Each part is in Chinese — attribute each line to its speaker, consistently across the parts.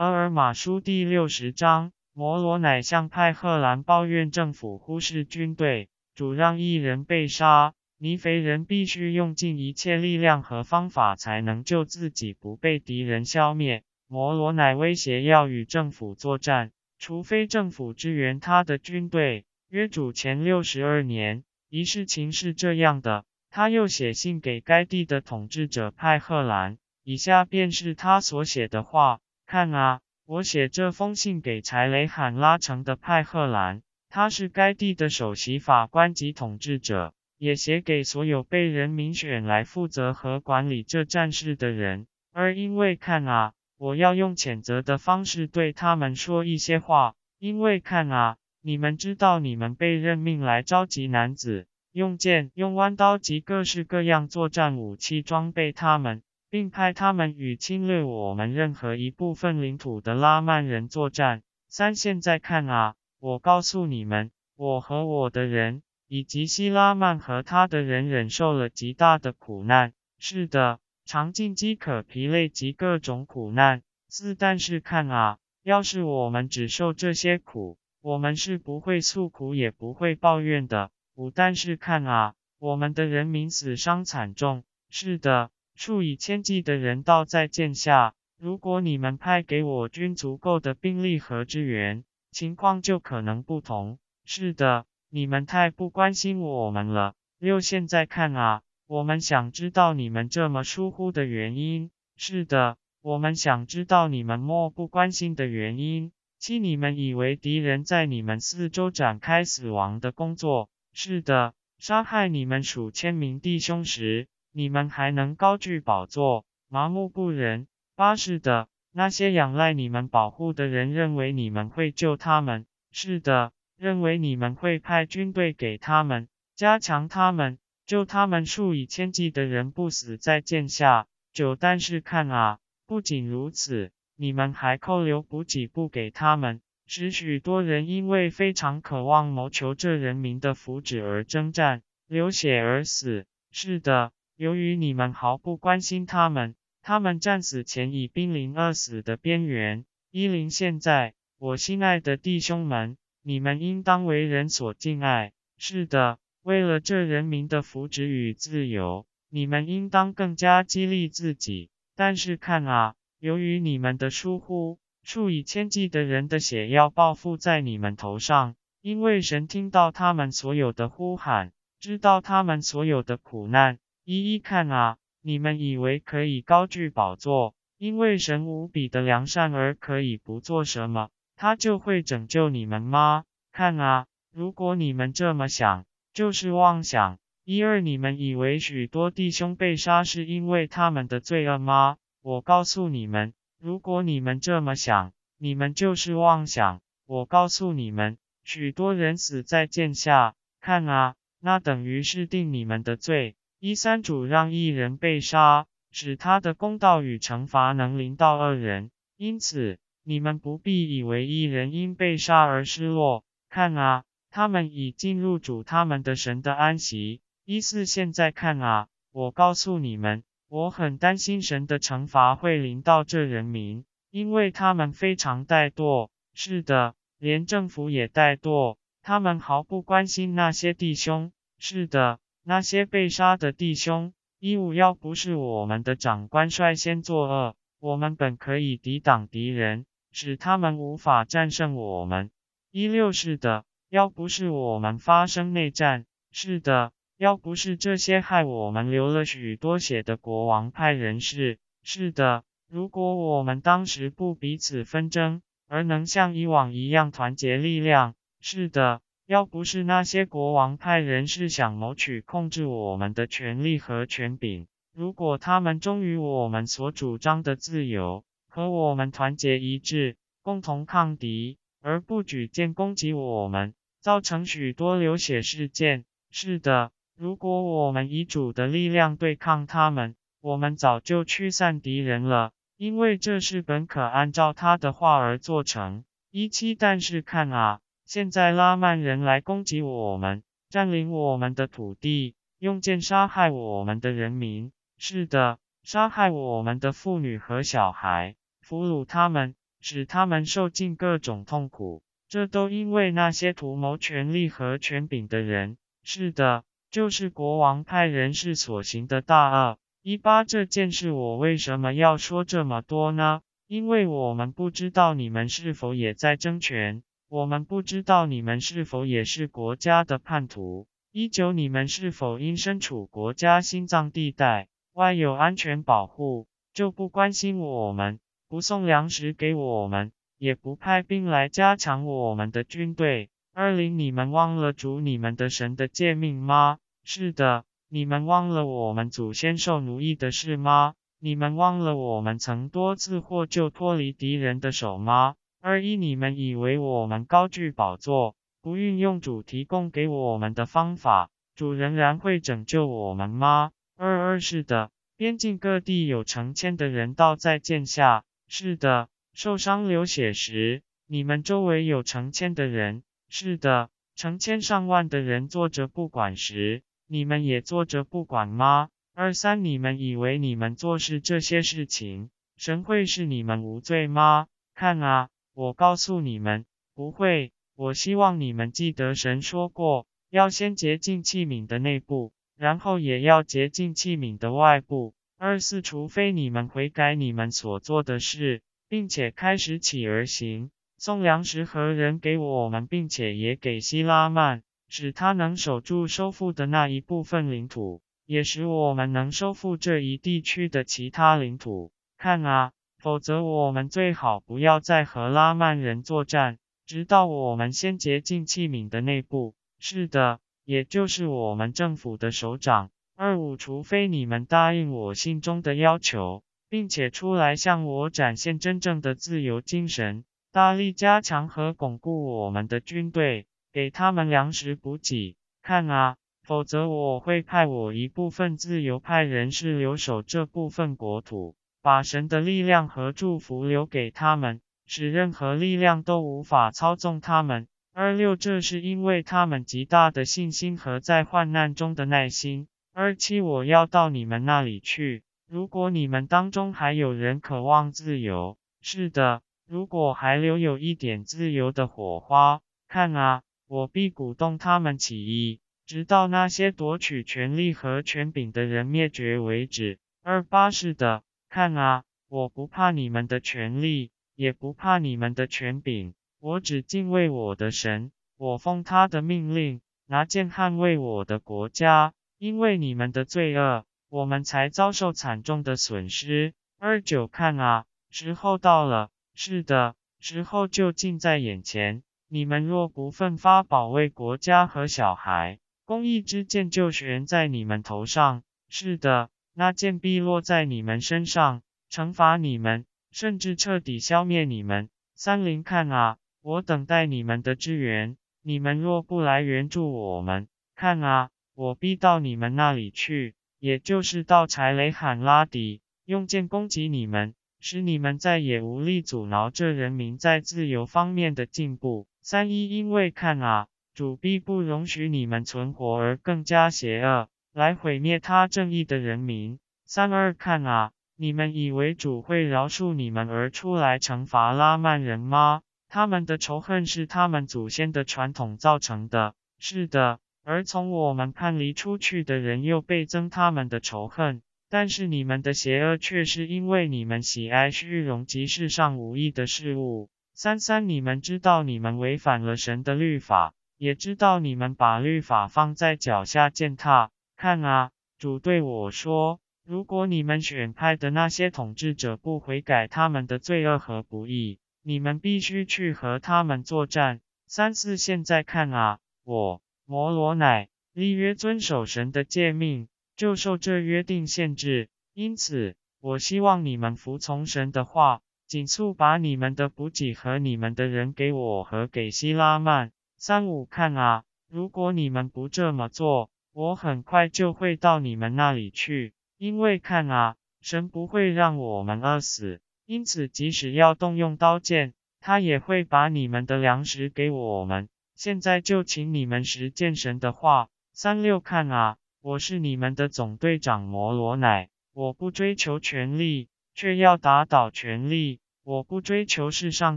Speaker 1: 俄尔马书第六十章，摩罗乃向派赫兰抱怨政府忽视军队，主让一人被杀。尼肥人必须用尽一切力量和方法才能救自己不被敌人消灭。摩罗乃威胁要与政府作战，除非政府支援他的军队。约主前六十二年，一事情是这样的。他又写信给该地的统治者派赫兰，以下便是他所写的话：看啊，我写这封信给柴雷罕拉城的派赫兰，他是该地的首席法官及统治者。也写给所有被人民选来负责和管理这战事的人，而因为看啊，我要用谴责的方式对他们说一些话，因为看啊，你们知道你们被任命来召集男子，用剑、用弯刀及各式各样作战武器装备他们，并派他们与侵略我们任何一部分领土的拉曼人作战。三，现在看啊，我告诉你们，我和我的人。以及希拉曼和他的人忍受了极大的苦难。是的，尝尽饥渴、疲累及各种苦难。四，但是看啊，要是我们只受这些苦，我们是不会诉苦也不会抱怨的。五，但是看啊，我们的人民死伤惨重。是的，数以千计的人倒在剑下。如果你们派给我军足够的兵力和支援，情况就可能不同。是的。你们太不关心我们了。六，现在看啊，我们想知道你们这么疏忽的原因。是的，我们想知道你们漠不关心的原因。七，你们以为敌人在你们四周展开死亡的工作。是的，杀害你们数千名弟兄时，你们还能高举宝座，麻木不仁。八，是的，那些仰赖你们保护的人认为你们会救他们。是的。认为你们会派军队给他们，加强他们，救他们数以千计的人不死在剑下。九，但是看啊，不仅如此，你们还扣留补给不给他们，使许多人因为非常渴望谋求这人民的福祉而征战，流血而死。是的，由于你们毫不关心他们，他们战死前已濒临饿死的边缘。一零，现在，我心爱的弟兄们。你们应当为人所敬爱。是的，为了这人民的福祉与自由，你们应当更加激励自己。但是看啊，由于你们的疏忽，数以千计的人的血要报复在你们头上。因为神听到他们所有的呼喊，知道他们所有的苦难。一一看啊，你们以为可以高居宝座，因为神无比的良善而可以不做什么。他就会拯救你们吗？看啊，如果你们这么想，就是妄想。一二，你们以为许多弟兄被杀是因为他们的罪恶吗？我告诉你们，如果你们这么想，你们就是妄想。我告诉你们，许多人死在剑下，看啊，那等于是定你们的罪。一三主让一人被杀，使他的公道与惩罚能临到二人，因此。你们不必以为一人因被杀而失落，看啊，他们已进入主他们的神的安息。一四现在看啊，我告诉你们，我很担心神的惩罚会临到这人民，因为他们非常怠惰。是的，连政府也怠惰，他们毫不关心那些弟兄。是的，那些被杀的弟兄。一五要不是我们的长官率先作恶，我们本可以抵挡敌人。使他们无法战胜我们。一六是的，要不是我们发生内战，是的，要不是这些害我们流了许多血的国王派人士，是的，如果我们当时不彼此纷争，而能像以往一样团结力量，是的，要不是那些国王派人是想谋取控制我们的权利和权柄，如果他们忠于我们所主张的自由。和我们团结一致，共同抗敌，而不举剑攻击我们，造成许多流血事件。是的，如果我们以主的力量对抗他们，我们早就驱散敌人了，因为这是本可按照他的话而做成。一七，但是看啊，现在拉曼人来攻击我们，占领我们的土地，用剑杀害我们的人民。是的，杀害我们的妇女和小孩。俘虏他们，使他们受尽各种痛苦。这都因为那些图谋权力和权柄的人。是的，就是国王派人士所行的大恶。一八这件事，我为什么要说这么多呢？因为我们不知道你们是否也在争权，我们不知道你们是否也是国家的叛徒。一九，你们是否因身处国家心脏地带，外有安全保护，就不关心我们，不送粮食给我们，也不派兵来加强我们的军队？二零，你们忘了主你们的神的诫命吗？是的，你们忘了我们祖先受奴役的事吗？你们忘了我们曾多次获救脱离敌人的手吗？二一，你们以为我们高居宝座，不运用主提供给我们的方法，主仍然会拯救我们吗？二二，是的，边境各地有成千的人倒在剑下，是的，受伤流血时，你们周围有成千的人，是的，成千上万的人坐着不管时，你们也坐着不管吗？二三，你们以为你们做事这些事情，神会是你们无罪吗？看啊，我告诉你们，不会。我希望你们记得神说过，要先洁净器皿的内部，然后也要洁净器皿的外部。二四，除非你们悔改你们所做的事，并且开始起而行，送粮食和人给我们，并且也给希拉曼，使他能守住收复的那一部分领土。也使我们能收复这一地区的其他领土。看啊，否则我们最好不要再和拉曼人作战，直到我们先接近器皿的内部。是的，也就是我们政府的首长。二五，除非你们答应我信中的要求，并且出来向我展现真正的自由精神，大力加强和巩固我们的军队，给他们粮食补给。看啊。否则我会派我一部分自由派人士留守这部分国土，把神的力量和祝福留给他们，使任何力量都无法操纵他们。二六，这是因为他们极大的信心和在患难中的耐心。二七，我要到你们那里去。如果你们当中还有人渴望自由，是的，如果还留有一点自由的火花，看啊，我必鼓动他们起义。直到那些夺取权力和权柄的人灭绝为止。二八是的，看啊，我不怕你们的权力，也不怕你们的权柄，我只敬畏我的神，我奉他的命令，拿剑捍卫我的国家。因为你们的罪恶，我们才遭受惨重的损失。二九看啊，时候到了，是的，时候就近在眼前。你们若不奋发保卫国家和小孩，公义之剑就悬在你们头上，是的，那剑必落在你们身上，惩罚你们，甚至彻底消灭你们。三零看啊，我等待你们的支援，你们若不来援助我们，看啊，我必到你们那里去，也就是到柴雷罕拉底，用剑攻击你们，使你们再也无力阻挠这人民在自由方面的进步。三一因为看啊。主必不容许你们存活而更加邪恶，来毁灭他正义的人民。三二看啊，你们以为主会饶恕你们而出来惩罚拉曼人吗？他们的仇恨是他们祖先的传统造成的。是的，而从我们叛离出去的人又倍增他们的仇恨。但是你们的邪恶却是因为你们喜爱虚荣及世上无益的事物。三三，你们知道你们违反了神的律法。也知道你们把律法放在脚下践踏。看啊，主对我说：如果你们选派的那些统治者不悔改他们的罪恶和不义，你们必须去和他们作战。三四，现在看啊，我摩罗乃立约遵守神的诫命，就受这约定限制。因此，我希望你们服从神的话，紧速把你们的补给和你们的人给我和给希拉曼。三五看啊，如果你们不这么做，我很快就会到你们那里去。因为看啊，神不会让我们饿死，因此即使要动用刀剑，他也会把你们的粮食给我们。现在就请你们实践神的话。三六看啊，我是你们的总队长摩罗乃，我不追求权力，却要打倒权力，我不追求世上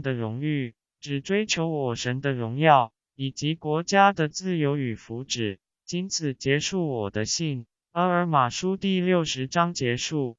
Speaker 1: 的荣誉，只追求我神的荣耀，以及国家的自由与福祉。仅此结束我的信。阿尔马书第六十章结束。